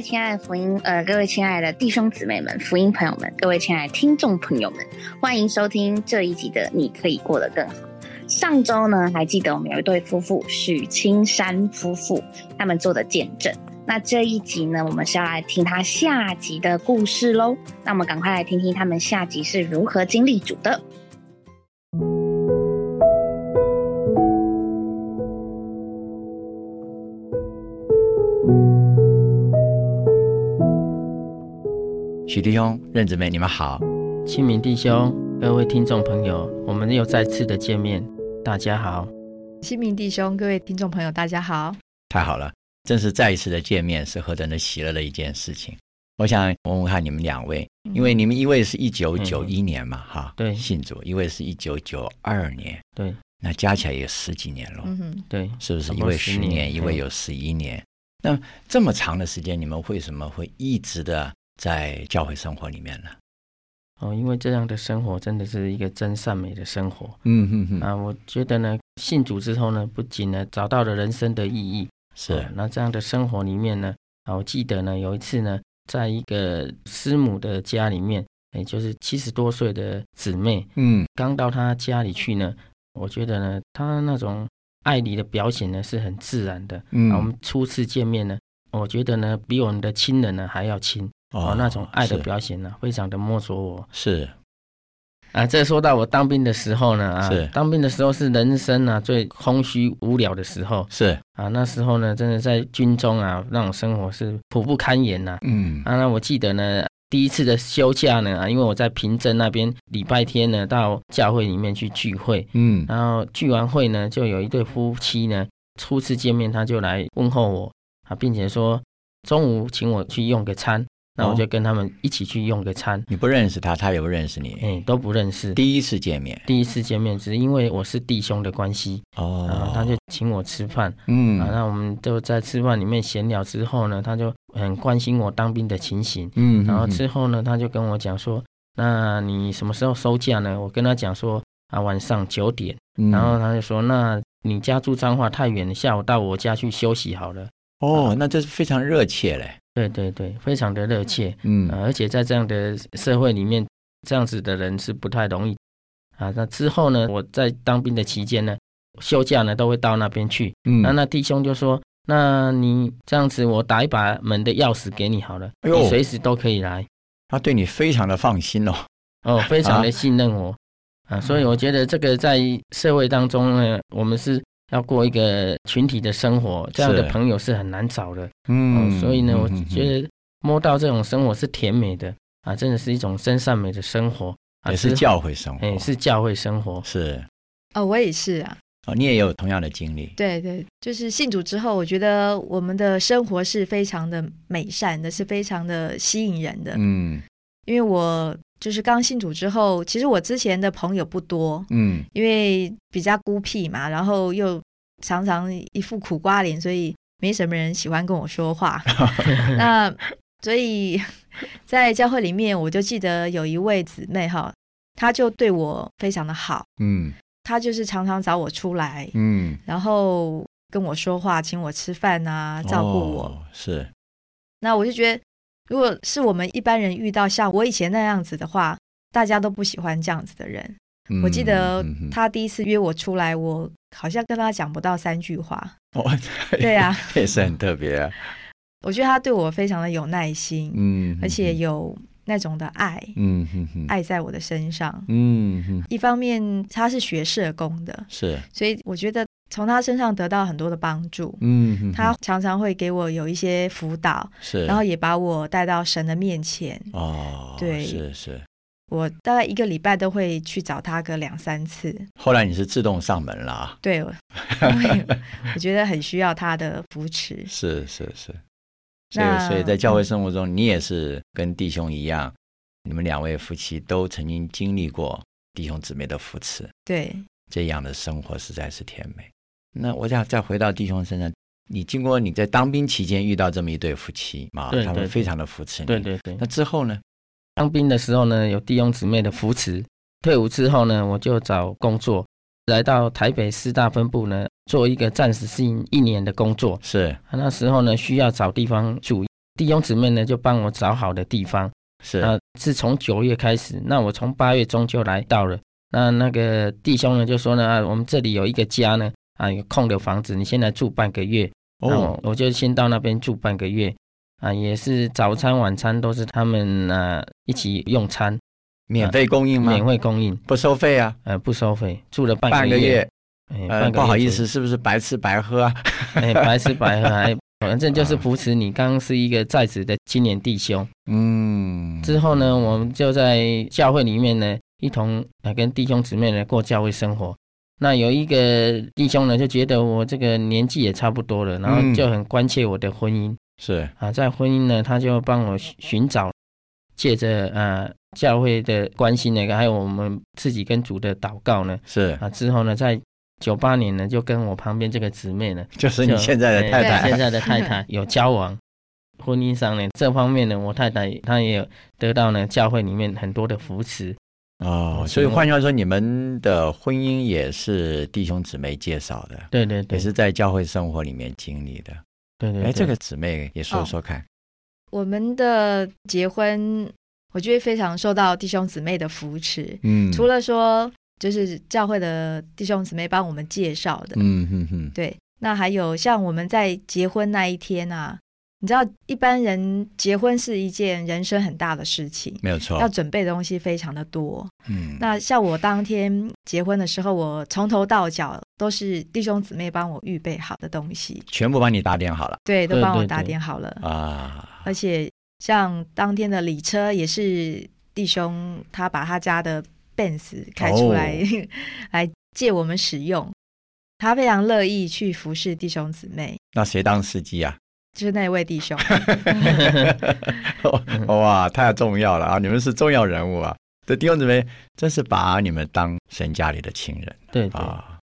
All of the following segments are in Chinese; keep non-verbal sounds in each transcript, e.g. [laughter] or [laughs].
亲爱的福音呃，各位亲爱的弟兄姊妹们、福音朋友们，各位亲爱的听众朋友们，欢迎收听这一集的《你可以过得更好》。上周呢，还记得我们有一对夫妇许青山夫妇他们做的见证。那这一集呢，我们是要来听他下集的故事喽。那我们赶快来听听他们下集是如何经历主的。许弟兄、任姊妹，你们好。清明弟兄、各位听众朋友，我们又再次的见面，大家好。清明弟兄、各位听众朋友，大家好。太好了，正是再一次的见面，是何等的喜乐的一件事情。我想问问看你们两位，因为你们一位是一九九一年嘛，哈，对信主；一位是一九九二年，对，那加起来也十几年了，嗯哼，对，是不是？一位十10年，一位有十一年。那这么长的时间，你们为什么会一直的在教会生活里面呢？哦，因为这样的生活真的是一个真善美的生活嗯嗯嗯，啊！我觉得呢，信主之后呢，不仅呢找到了人生的意义，是哦那这样的生活里面呢，啊，我记得呢有一次呢，在一个师母的家里面，也就是七十多岁的姊妹，嗯刚到她家里去呢，我觉得呢，她那种爱你的表现呢是很自然的。嗯啊，我们初次见面呢，我觉得呢比我们的亲人呢还要亲哦，那种爱的表现呢，非常的摸索我。是。啊。这说到我当兵的时候呢，啊是，当兵的时候是人生啊最空虚无聊的时候。是。啊。那时候呢，真的在军中啊，那种生活是苦不堪言呐、嗯。啊。那我记得呢，第一次的休假呢，啊，因为我在平镇那边，礼拜天呢到教会里面去聚会，嗯。然后聚完会呢，就有一对夫妻呢，初次见面他就来问候我。啊，并且说中午请我去用个餐，那我就跟他们一起去用个餐，你不认识他，他也不认识你，嗯、都不认识，第一次见面。第一次见面，只是因为我是弟兄的关系。啊哦，，他就请我吃饭。嗯。啊，那我们就在吃饭里面闲聊之后呢，他就很关心我当兵的情形，嗯然后之后呢，他就跟我讲说，那你什么时候收假呢？我跟他讲说啊，晚上九点。嗯。然后他就说：“那你家住彰化太远了，下午到我家去休息好了。哦，那这是非常热切嘞，”对对对，非常的热切、嗯呃而且在这样的社会里面，这样子的人是不太容易啊。那之后呢，我在当兵的期间呢，休假呢都会到那边去。嗯那那弟兄就说：“那你这样子，我打一把门的钥匙给你好了，哎呦你随时都可以来。他对你非常的放心哦，哦，非常啊的信任我啊，所以我觉得这个在社会当中呢，我们是要过一个群体的生活，这样的朋友是很难找的。嗯哦，所以呢，我嗯觉得摸到这种生活是甜美的啊，真的是一种真善美的生活啊，也是教会生活，哎，是教会生活。是哦，我也是啊。哦，你也有同样的经历，对对，就是信主之后，我觉得我们的生活是非常的美善的，是非常的吸引人的。嗯因为我就是刚信主之后，其实我之前的朋友不多，嗯因为比较孤僻嘛，然后又常常一副苦瓜脸，所以没什么人喜欢跟我说话。[laughs] 那所以在教会里面，我就记得有一位姊妹哈，她就对我非常的好，嗯她就是常常找我出来，嗯，然后跟我说话，请我吃饭啊，照顾我。哦是那我就觉得，如果是我们一般人遇到像我以前那样子的话，大家都不喜欢这样子的人。我记得他第一次约我出来，我好像跟他讲不到三句话。哦，[laughs] 对啊，也是很特别啊，我觉得他对我非常的有耐心，嗯，而且有那种的爱，嗯哼哼，爱在我的身上。嗯哼一方面他是学社工的，是，所以我觉得从他身上得到很多的帮助。嗯哼，他常常会给我有一些辅导，是，然后也把我带到神的面前。哦，对是是，我大概一个礼拜都会去找他个两三次。后来你是自动上门了啊，对，我 [laughs] 觉得很需要他的扶持。是是是，所以那所以在教会生活中，你也是跟弟兄一样，你们两位夫妻都曾经经历过弟兄姊妹的扶持，对，这样的生活实在是甜美。那我想再回到弟兄身上，你经过你在当兵期间遇到这么一对夫妻嘛，对对他们非常的扶持你。对对对那，之后呢？当兵的时候呢，有弟兄姊妹的扶持。退伍之后呢，我就找工作，来到台北师大分部呢，做一个暂时性一年的工作。是啊那时候呢，需要找地方住，弟兄姊妹呢就帮我找好的地方。是啊，是从九月开始，那我从八月中就来到了。那那个弟兄呢就说呢，啊，我们这里有一个家呢，啊，有空的房子，你先来住半个月。哦，我就先到那边住半个月。啊，也是早餐晚餐都是他们啊一起用餐，免费供应吗？免费供应，不收费啊？呃，不收费，住了半半个月。呃，不好意思，是不是白吃白喝啊？[laughs] 哎，白吃白喝还。反正就是扶持你，刚刚是一个在职的青年弟兄，嗯，之后呢，我们就在教会里面呢，一同来跟弟兄姊妹呢过教会生活。那有一个弟兄呢，就觉得我这个年纪也差不多了，然后就很关切我的婚姻，是。啊，在婚姻呢，他就帮我寻找，借着呃教会的关心呢，还有我们自己跟主的祷告呢，是。啊，之后呢，在。九八年呢，就跟我旁边这个姊妹呢，就是你现在的太太，现在的太太 [laughs] 有交往，婚姻上呢这方面呢，我太太她也有得到呢教会里面很多的扶持哦，所以换句话说，你们的婚姻也是弟兄姊妹介绍的，对对对，也是在教会生活里面经历的，对对。哎，这个姊妹也说说看，我们的结婚，我觉得非常受到弟兄姊妹的扶持，嗯，除了说。就是教会的弟兄姊妹帮我们介绍的，嗯哼哼，对。那还有像我们在结婚那一天啊，你知道一般人结婚是一件人生很大的事情，没有错，要准备的东西非常的多。嗯，那像我当天结婚的时候，我从头到脚都是弟兄姊妹帮我预备好的东西，全部帮你打点好了，对，都帮我打点好了啊。而且像当天的礼车也是弟兄他把他家的。Benz 开出来 [laughs] 来借我们使用，他非常乐意去服侍弟兄姊妹。那谁当司机啊？就是那位弟兄。[laughs] 哇，太重要了啊！你们是重要人物啊！这弟兄姊妹真是把你们当神家里的亲人。对啊，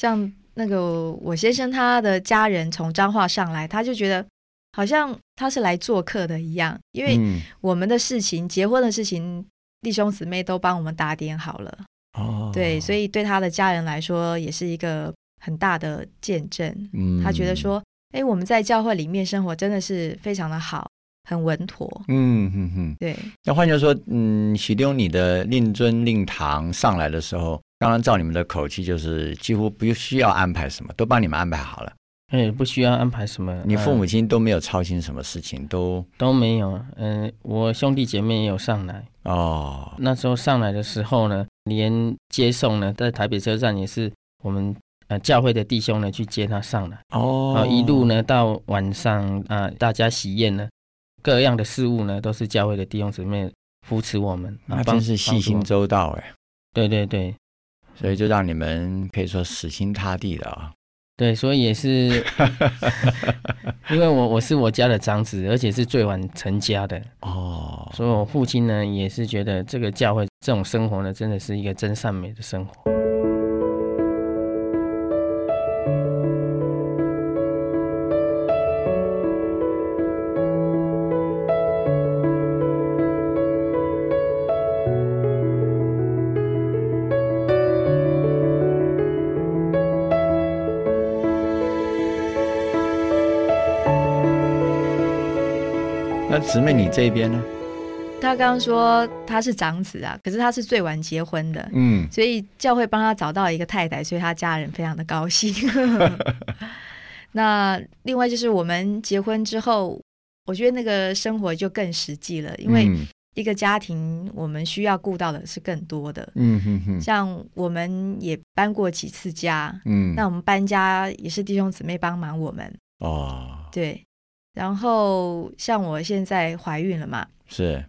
像那个我先生他的家人从彰化上来，他就觉得好像他是来做客的一样，因为我们的事情、结婚的事情。弟兄姊妹都帮我们打点好了哦，对，所以对他的家人来说也是一个很大的见证。嗯，他觉得说，哎，我们在教会里面生活真的是非常的好，很稳妥。嗯嗯嗯，对。那换句话说，嗯，许丢你的令尊令堂上来的时候，刚刚照你们的口气，就是几乎不需要安排什么，都帮你们安排好了。哎，不需要安排什么，你父母亲都没有操心什么事情，都都没有。嗯，我兄弟姐妹也有上来哦。那时候上来的时候呢，连接送呢，在台北车站也是我们呃教会的弟兄呢去接他上来哦。一路呢到晚上啊，大家喜宴呢，各样的事物呢都是教会的弟兄姊妹扶持我们，那真是细心周到哎。对对对，所以就让你们可以说死心塌地的啊。对，所以也是，[laughs] 因为我我是我家的长子，而且是最晚成家的哦，所以我父亲呢也是觉得这个教会这种生活呢，真的是一个真善美的生活。那姊妹，你这边呢？他刚刚说他是长子啊，可是他是最晚结婚的，嗯，所以教会帮他找到一个太太，所以他家人非常的高兴。[laughs] 那另外就是我们结婚之后，我觉得那个生活就更实际了，因为一个家庭我们需要顾到的是更多的，嗯哼哼。像我们也搬过几次家，嗯，那我们搬家也是弟兄姊妹帮忙我们哦，对。然后像我现在怀孕了嘛，是。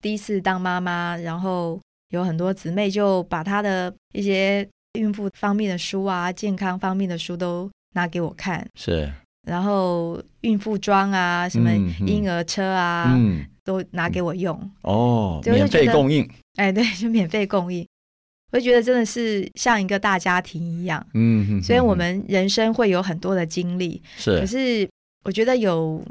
第一次当妈妈，然后有很多姊妹就把她的一些孕妇方面的书啊、健康方面的书都拿给我看，是，然后孕妇装啊、什么婴儿车啊，都拿给我用哦，免费供应，哎，对，就免费供应，我就觉得真的是像一个大家庭一样，嗯，虽然我们人生会有很多的经历，是，可是。我觉得有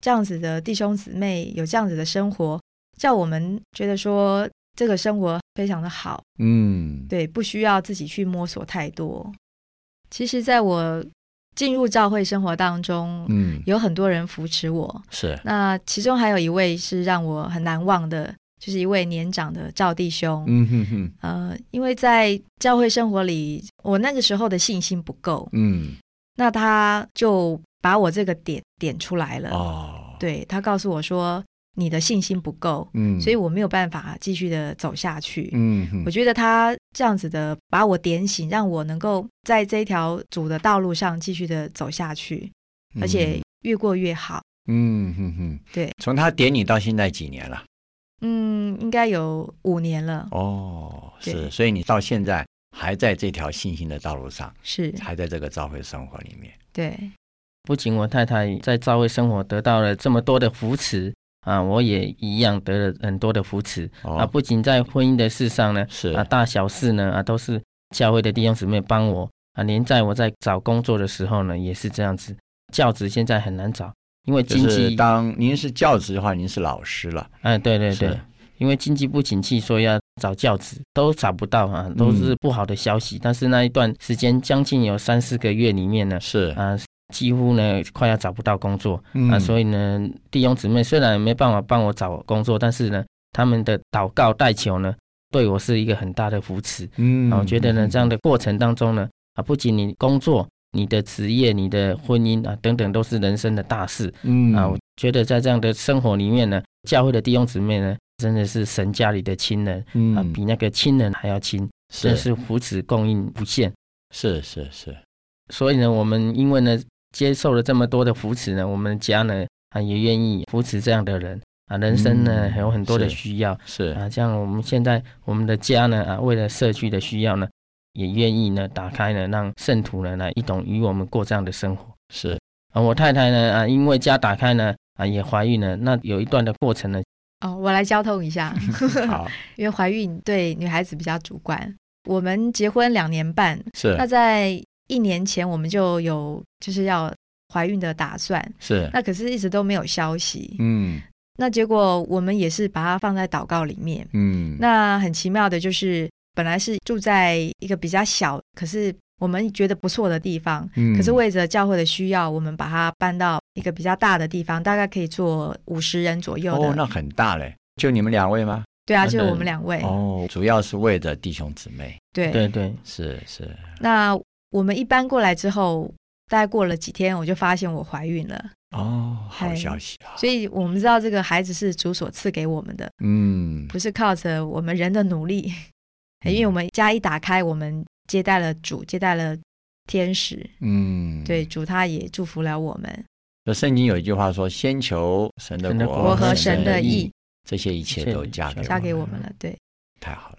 这样子的弟兄姊妹，有这样子的生活，叫我们觉得说这个生活非常的好。嗯，对，不需要自己去摸索太多。其实，在我进入教会生活当中，嗯，有很多人扶持我，是。那其中还有一位是让我很难忘的，就是一位年长的赵弟兄，嗯哼哼，呃，因为在教会生活里，我那个时候的信心不够，嗯，那他就把我这个点点出来了，哦，对他告诉我说。你的信心不够，嗯，所以我没有办法继续的走下去，嗯，我觉得他这样子的把我点醒，让我能够在这条主的道路上继续的走下去，而且越过越好，嗯哼哼，对，从他点你到现在几年了？嗯，应该有五年了。哦，是，所以你到现在还在这条信心的道路上，是，还在这个教会生活里面。对，不仅我太太在教会生活得到了这么多的扶持。啊，我也一样得了很多的扶持啊！不仅在婚姻的事上呢，是啊，大小事呢啊，都是教会的弟兄姊妹帮我啊。连在我在找工作的时候呢，也是这样子。教职现在很难找，因为经济。当您是教职的话，您是老师了。哎，对对对，因为经济不景气，所以要找教职都找不到啊，都是不好的消息。但是那一段时间，将近有三四个月里面呢，是啊。几乎呢，快要找不到工作啊，所以呢，弟兄姊妹虽然没办法帮我找工作，但是呢，他们的祷告代求呢，对我是一个很大的扶持。嗯，啊我觉得呢，这样的过程当中呢，啊，不仅你工作、你的职业、你的婚姻啊等等，都是人生的大事。嗯，啊，我觉得在这样的生活里面呢，教会的弟兄姊妹呢，真的是神家里的亲人，啊，比那个亲人还要亲，真是扶持供应无限。是是是，所以呢，我们因为呢。接受了这么多的扶持呢，我们家呢啊也愿意扶持这样的人啊。人生呢还有很多的需要，是啊，像我们现在我们的家呢啊，为了社区的需要呢，也愿意呢打开呢，让圣徒呢来一同与我们过这样的生活。是啊，我太太呢啊，因为家打开呢啊，也怀孕了。那有一段的过程呢，哦，我来交通一下。好，[laughs] 因为怀孕对女孩子比较主观。我们结婚两年半，是那在。一年前我们就有就是要怀孕的打算，是。那可是一直都没有消息，嗯，那结果我们也是把它放在祷告里面，嗯，那很奇妙的就是本来是住在一个比较小，可是我们觉得不错的地方，嗯，可是为着教会的需要，我们把它搬到一个比较大的地方，大概可以坐五十人左右的，哦，那很大嘞，就你们两位吗？对啊，就我们两位，哦，主要是为着弟兄姊妹，对。对对，是是，那。我们一搬过来之后，大概过了几天，我就发现我怀孕了。哦，好消息啊！所以我们知道这个孩子是主所赐给我们的，嗯，不是靠着我们人的努力。因为我们家一打开，我们接待了主，接待了天使，嗯，对，主他也祝福了我们。那圣经有一句话说：“先求神的国和神的义，这些一切都加加给我们了。”对，太好了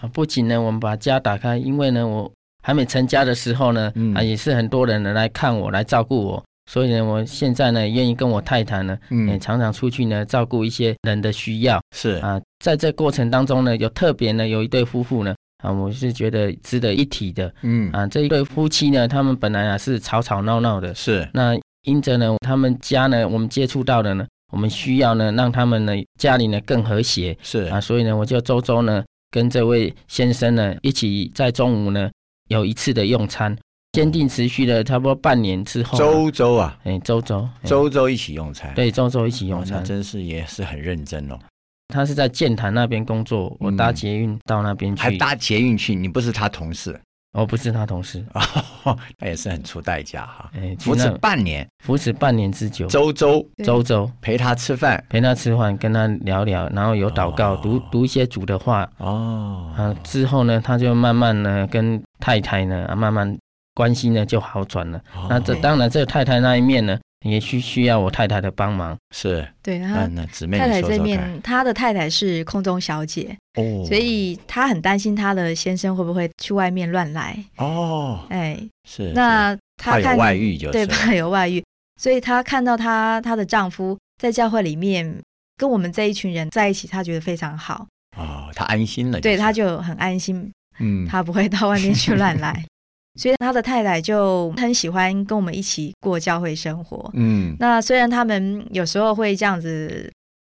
啊！不仅呢，我们把家打开，因为呢，我。还没成家的时候呢，啊，也是很多人呢来看我，来照顾我，所以呢，我现在呢愿意跟我太太呢，也常常出去呢照顾一些人的需要。是啊，在这过程当中呢，有特别呢有一对夫妇呢，啊，我是觉得值得一提的。嗯啊，这一对夫妻呢，他们本来啊是吵吵闹闹的，是那因着呢他们家呢我们接触到的呢，我们需要呢让他们呢家里呢更和谐。是啊，所以呢我就周周呢跟这位先生呢一起在中午呢。有一次的用餐，坚定持续了差不多半年之后，周周啊，哎，周周，周周一起用餐，对，周周一起用餐，真是也是很认真哦。他是在建潭那边工作，我搭捷运到那边去，还搭捷运去，你不是他同事。哦，不是他同事，[laughs] 他也是很出代价哈。哎，扶持半年，扶持半年之久，周周周周陪他吃饭，陪他吃饭，跟他聊聊，然后有祷告，读读一些主的话。哦，啊，之后呢，他就慢慢呢跟太太呢，慢慢关系呢就好转了。那这当然，这太太那一面呢。也需需要我太太的帮忙，是。对啊那姊妹太太这面，她的太太是空中小姐哦，所以她很担心她的先生会不会去外面乱来。哦，哎是那他有外遇就对怕有外遇，所以她看到她她的丈夫在教会里面跟我们这一群人在一起，她觉得非常好。哦，她安心了，对她就很安心，嗯，她不会到外面去乱来。所以他的太太就很喜欢跟我们一起过教会生活。嗯，那虽然他们有时候会这样子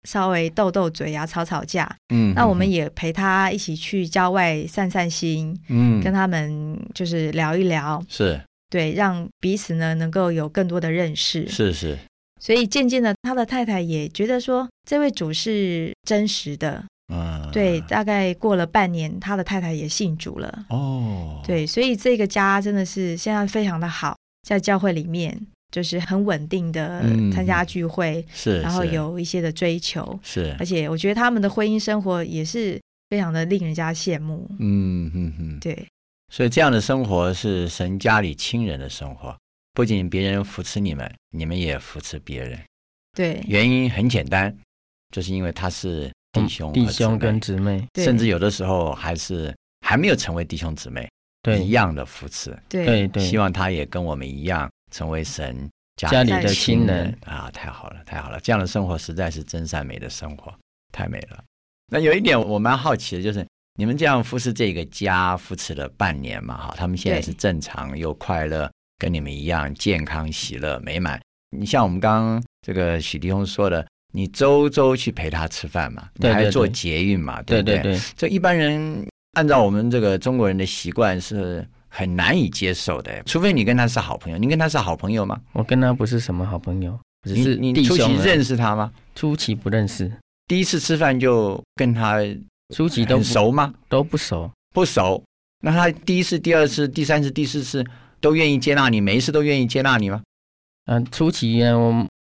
稍微斗斗嘴啊、吵吵架，嗯，那我们也陪他一起去郊外散散心，嗯，跟他们就是聊一聊。是，对，让彼此呢能够有更多的认识。是是。所以渐渐的，他的太太也觉得说，这位主是真实的。嗯，对，大概过了半年，他的太太也信主了。哦，对，所以这个家真的是现在非常的好，在教会里面就是很稳定的参加聚会，是，然后有一些的追求，是，而且我觉得他们的婚姻生活也是非常的令人家羡慕。嗯嗯嗯，对，所以这样的生活是神家里亲人的生活，不仅别人扶持你们，你们也扶持别人。对，原因很简单，就是因为他是。弟兄、弟兄跟姊妹，甚至有的时候还是还没有成为弟兄姊妹，对一样的扶持，对对，希望他也跟我们一样成为神家里的亲人啊！太好了，太好了，这样的生活实在是真善美的生活，太美了。那有一点我蛮好奇的，就是你们这样扶持这个家，扶持了半年嘛，哈，他们现在是正常又快乐，跟你们一样健康、喜乐、美满。你像我们刚刚这个许弟兄说的。你周周去陪他吃饭嘛？你还做捷运嘛？对不对？这一般人按照我们这个中国人的习惯是很难以接受的，除非你跟他是好朋友。你跟他是好朋友吗？我跟他不是什么好朋友，只是你初期认识他吗？初期不认识，第一次吃饭就跟他初期都熟吗？都不熟，不熟。那他第一次、第二次、第三次、第四次都愿意接纳你，每一次都愿意接纳你吗？嗯，初期。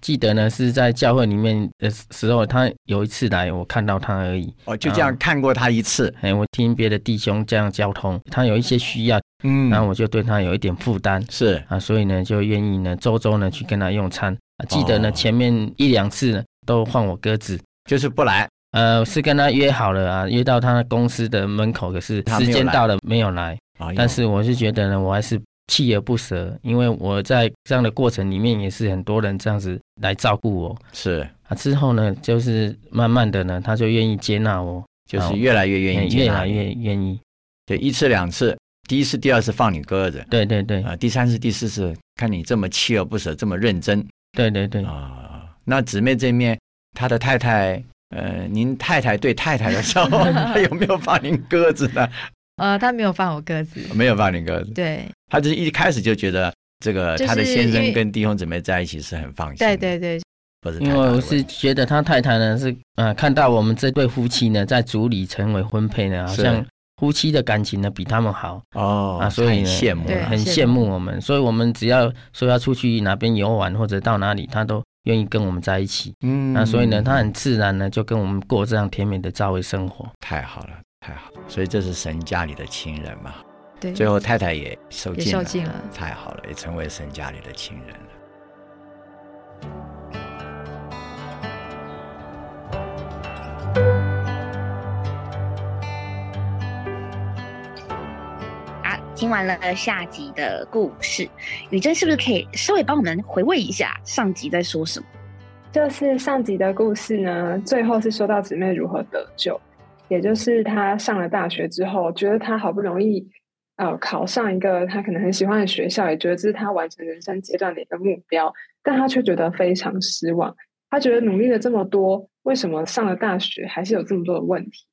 记得呢，是在教会里面的时候，他有一次来，我看到他而已。哦，就这样看过他一次。哎，我听别的弟兄这样交通，他有一些需要，嗯，然后我就对他有一点负担，是啊，所以呢，就愿意呢，周周呢去跟他用餐。记得呢，前面一两次呢，都换我鸽子，就是不来。呃，是跟他约好了啊，约到他公司的门口，可是时间到了没有来。但是我是觉得呢，我还是。锲而不舍，因为我在这样的过程里面也是很多人这样子来照顾我。是啊，之后呢，就是慢慢的呢，他就愿意接纳我，就是越来越愿意，越来越愿意。对，一次两次，第一次、第二次放你鸽子，对对对啊，第三次、第四次看你这么锲而不舍，这么认真，对对对啊。那姊妹这面，他的太太，呃，您太太对太太的时候，他 [laughs] [laughs] 有没有放您鸽子呢？呃，他没有放我鸽子，没有放你鸽子。对，他就是一开始就觉得这个他的先生跟弟兄姊妹在一起是很放心。对对对，不是因为我是觉得他太太呢是呃看到我们这对夫妻呢在组里成为婚配呢，好像夫妻的感情呢比他们好哦啊，所以羡慕，很羡慕我们。所以我们只要说要出去哪边游玩或者到哪里，他都愿意跟我们在一起。嗯，那所以呢，他很自然呢就跟我们过这样甜美的教会生活。太好了。太好，所以这是神家里的亲人嘛？对，最后太太也受尽受尽了，太好了，也成为神家里的亲人了。啊，听完了下集的故事，宇珍是不是可以稍微帮我们回味一下上集在说什么？就是上集的故事呢，最后是说到姊妹如何得救。也就是他上了大学之后，觉得他好不容易呃考上一个他可能很喜欢的学校，也觉得这是他完成人生阶段的一个目标，但他却觉得非常失望。他觉得努力了这么多，为什么上了大学还是有这么多的问题？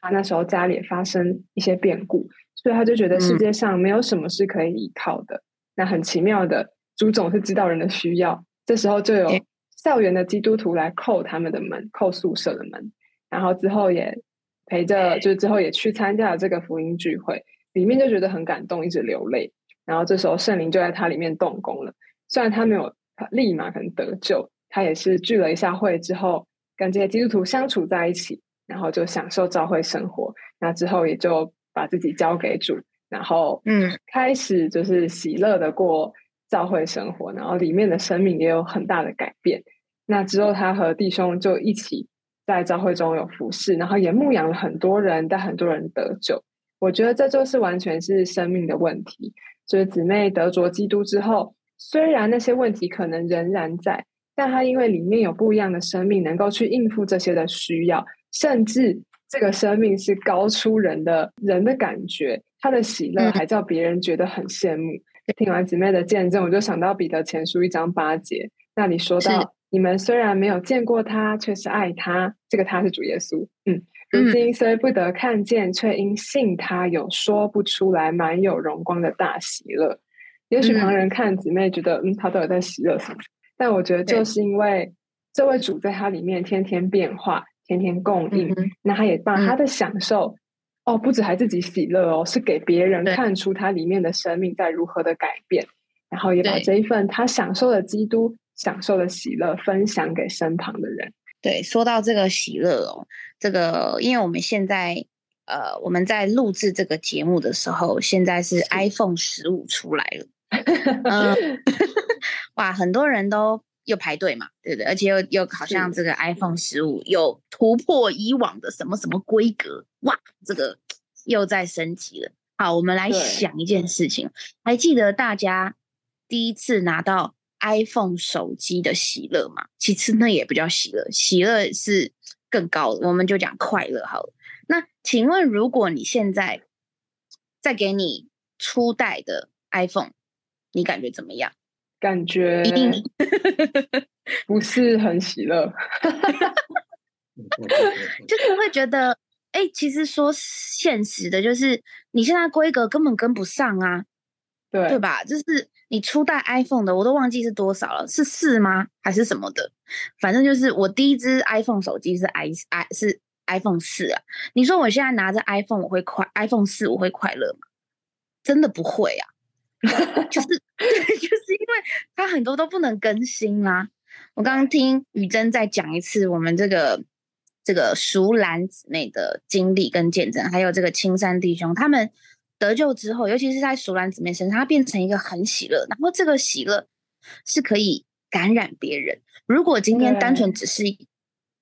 他那时候家里也发生一些变故，所以他就觉得世界上没有什么是可以依靠的。那很奇妙的，朱总是知道人的需要，这时候就有校园的基督徒来叩他们的门，叩宿舍的门，然后之后也。陪着，就是之后也去参加了这个福音聚会，里面就觉得很感动，一直流泪。然后这时候圣灵就在他里面动工了。虽然他没有立马可能得救，他也是聚了一下会之后，跟这些基督徒相处在一起，然后就享受教会生活。那之后也就把自己交给主，然后嗯，开始就是喜乐的过教会生活，然后里面的生命也有很大的改变。那之后他和弟兄就一起。在教会中有服侍，然后也牧养了很多人，但很多人得救。我觉得这就是完全是生命的问题。就是姊妹得着基督之后，虽然那些问题可能仍然在，但他因为里面有不一样的生命，能够去应付这些的需要，甚至这个生命是高出人的人的感觉，他的喜乐还叫别人觉得很羡慕。听完姊妹的见证，我就想到彼得前书一章八节，那里说到。你们虽然没有见过他，却是爱他。这个他是主耶稣。嗯，如今虽不得看见，却因信他有说不出来、满有荣光的大喜乐。也许旁人看姊妹觉得，嗯，他都有在喜乐什么，但我觉得就是因为这位主在他里面天天变化，天天供应，那他也把他的享受，哦，不止还自己喜乐哦，是给别人看出他里面的生命在如何的改变，然后也把这一份他享受的基督享受的喜乐分享给身旁的人。对，说到这个喜乐哦，这个因为我们现在。呃，我们在录制这个节目的时候，现在是 iPhone 十五出来了，嗯，[laughs] 哇，很多人都又排队嘛，对不对？而且又又好像这个 iPhone 十五有突破以往的什么什么规格，哇，这个又在升级了。好，我们来想一件事情，还记得大家第一次拿到 iPhone 手机的喜乐嘛？其实那也不叫喜乐，喜乐是更高的，我们就讲快乐好了。那请问，如果你现在再给你初代的 iPhone，你感觉怎么样？感觉一定 [laughs] [laughs] 不是很喜乐，就是会觉得，哎，其实说现实的，就是你现在规格根本跟不上啊，对对吧？就是你初代 iPhone 的，我都忘记是多少了，是四吗？还是什么的？反正就是我第一只 iPhone 手机是 i i 是。iPhone 四啊，你说我现在拿着 iPhone 我会快？iPhone 四我会快乐吗？真的不会啊，[laughs] 就是 [laughs] 就是因为它很多都不能更新啊。我刚刚听雨珍再讲一次我们这个这个熟兰姊妹的经历跟见证，还有这个青山弟兄他们得救之后，尤其是在熟兰姊妹身上，他变成一个很喜乐，然后这个喜乐是可以感染别人。如果今天单纯只是。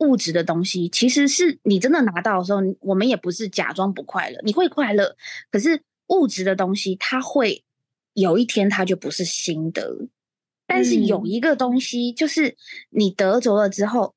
物质的东西其实是你真的拿到的时候，我们也不是假装不快乐，你会快乐。可是物质的东西，它会有一天它就不是新的。但是有一个东西，就是你得着了之后，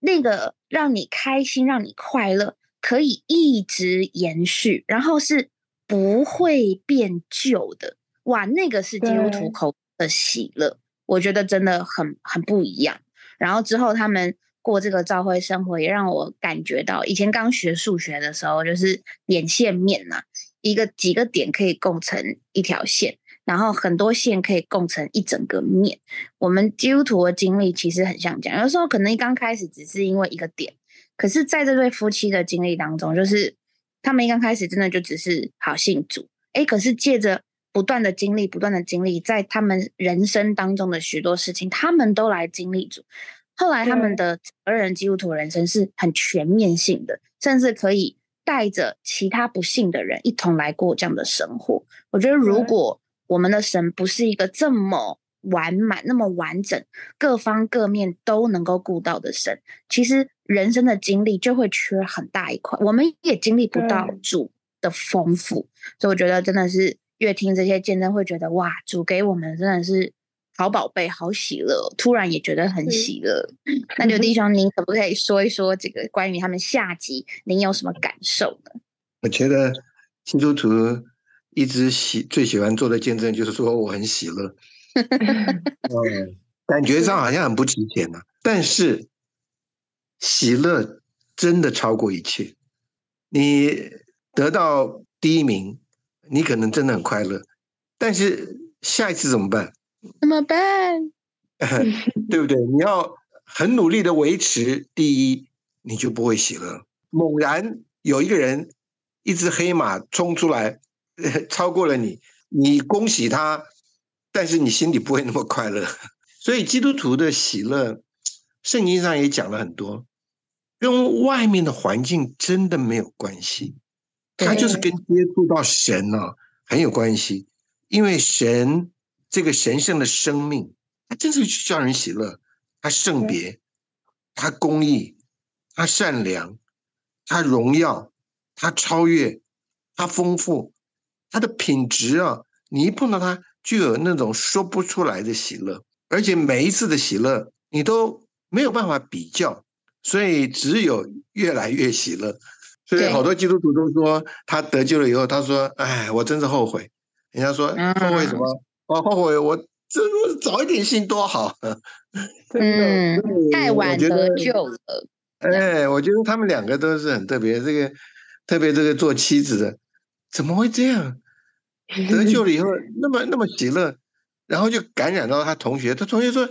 那个让你开心、让你快乐，可以一直延续，然后是不会变旧的。哇，那个是基督徒口的喜乐，我觉得真的很很不一样。然后之后他们。过这个教会生活，也让我感觉到，以前刚学数学的时候，就是点线面呐，一个几个点可以构成一条线，然后很多线可以构成一整个面。我们基督徒的经历其实很像这样，有时候可能一刚开始只是因为一个点，可是在这对夫妻的经历当中，就是他们一刚开始真的就只是好信主，哎，可是借着不断的经历，不断的经历，在他们人生当中的许多事情，他们都来经历主。后来他们的个人基督徒人生是很全面性的，甚至可以带着其他不幸的人一同来过这样的生活。我觉得，如果我们的神不是一个这么完满、那么完整、各方各面都能够顾到的神，其实人生的经历就会缺很大一块，我们也经历不到主的丰富。所以，我觉得真的是越听这些见证，会觉得哇，主给我们真的是。好宝贝，好喜乐，突然也觉得很喜乐。[laughs] 那刘弟兄，您可不可以说一说这个关于他们下集，您有什么感受呢？我觉得基督徒一直喜最喜欢做的见证就是说我很喜乐，[laughs] 嗯，感觉上好像很不值钱呐。但是喜乐真的超过一切。你得到第一名，你可能真的很快乐，但是下一次怎么办？怎么办？[laughs] 对不对？你要很努力的维持第一，你就不会喜乐。猛然有一个人，一只黑马冲出来，[laughs] 超过了你，你恭喜他，但是你心里不会那么快乐。[laughs] 所以基督徒的喜乐，圣经上也讲了很多，跟外面的环境真的没有关系，它就是跟接触到神呢很有关系，因为神。这个神圣的生命，它真是叫人喜乐。它圣别，它公义，它善良，它荣耀，它超越，它丰富，它的品质啊！你一碰到它，就有那种说不出来的喜乐。而且每一次的喜乐，你都没有办法比较，所以只有越来越喜乐。所以好多基督徒都说，他得救了以后，他说：“哎，我真是后悔。”人家说后悔什么？我后悔，我这果早一点信多好。[laughs] 嗯，太晚得救了。哎，我觉得他们两个都是很特别。这个特别这个做妻子的，怎么会这样？得救了以后那么那么喜乐，然后就感染到他同学。他同学说：“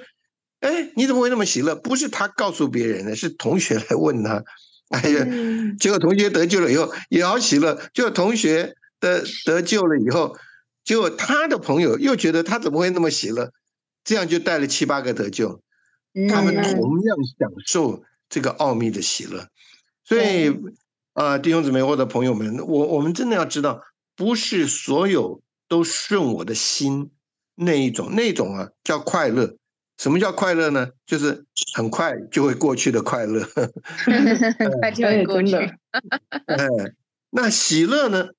哎，你怎么会那么喜乐？”不是他告诉别人的，是同学来问他。哎呀，[laughs] 结果同学得救了以后也好喜乐。就同学的得救了以后，结果他的朋友又觉得他怎么会那么喜乐？这样就带了七八个得救，他们同样享受这个奥秘的喜乐。所以啊，弟兄姊妹或者朋友们，我我们真的要知道，不是所有都顺我的心那一种，那种啊叫快乐。什么叫快乐呢？就是很快就会过去的快乐，[laughs] 快就会过去。哎，那喜乐呢？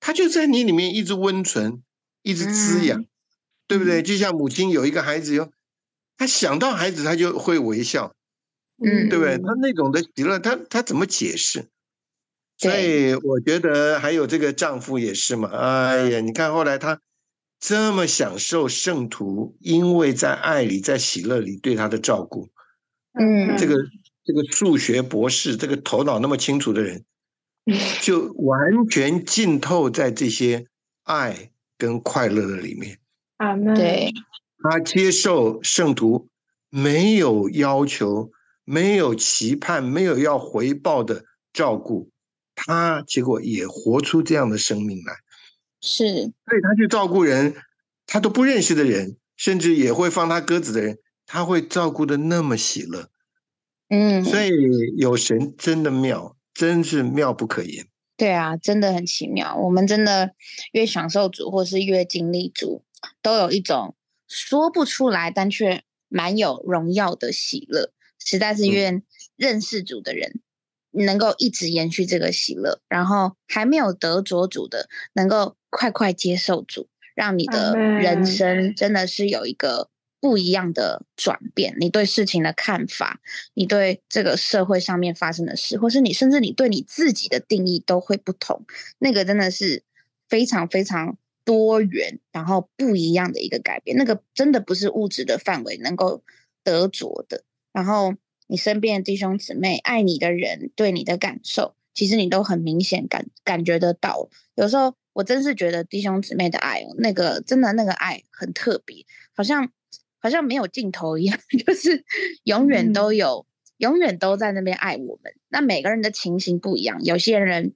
它就在你里面一直温存，一直滋养，对不对？就像母亲有一个孩子哟，他想到孩子，他就会微笑，嗯，对不对？他那种的喜乐，他他怎么解释？所以我觉得还有这个丈夫也是嘛。哎呀，你看后来他。这么享受圣徒，因为在爱里，在喜乐里对他的照顾，嗯，这个这个数学博士，这个头脑那么清楚的人，[laughs] 就完全浸透在这些爱跟快乐的里面。啊，对，他接受圣徒没有要求、没有期盼、没有要回报的照顾，他结果也活出这样的生命来。是，所以他去照顾人，他都不认识的人，甚至也会放他鸽子的人，他会照顾的那么喜乐。嗯，所以有神真的妙，真是妙不可言。对啊，真的很奇妙。我们真的越享受主，或是越经历主，都有一种说不出来，但却蛮有荣耀的喜乐。实在是愿认识主的人。能够一直延续这个喜乐，然后还没有得着主的，能够快快接受主，让你的人生真的是有一个不一样的转变。你对事情的看法，你对这个社会上面发生的事，或是你甚至你对你自己的定义都会不同。那个真的是非常非常多元，然后不一样的一个改变。那个真的不是物质的范围能够得着的。然后。你身边的弟兄姊妹、爱你的人对你的感受，其实你都很明显感感觉得到。有时候我真是觉得弟兄姊妹的爱，那个真的那个爱很特别，好像好像没有尽头一样，[laughs] 就是永远都有，永远都在那边爱我们。那每个人的情形不一样，有些人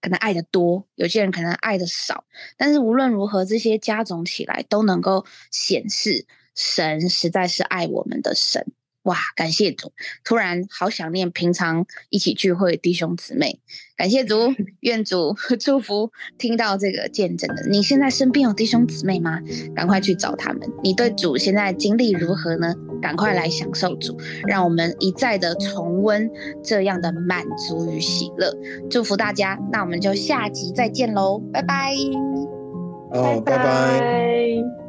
可能爱的多，有些人可能爱的少，但是无论如何，这些加总起来都能够显示神实在是爱我们的神。哇，感谢主！突然好想念平常一起聚会弟兄姊妹。感谢主，愿主 [laughs] 祝福听到这个见证的。你现在身边有弟兄姊妹吗？赶快去找他们。你对主现在经历如何呢？赶快来享受主，让我们一再的重温这样的满足与喜乐。祝福大家，那我们就下集再见喽，拜拜。哦，拜拜。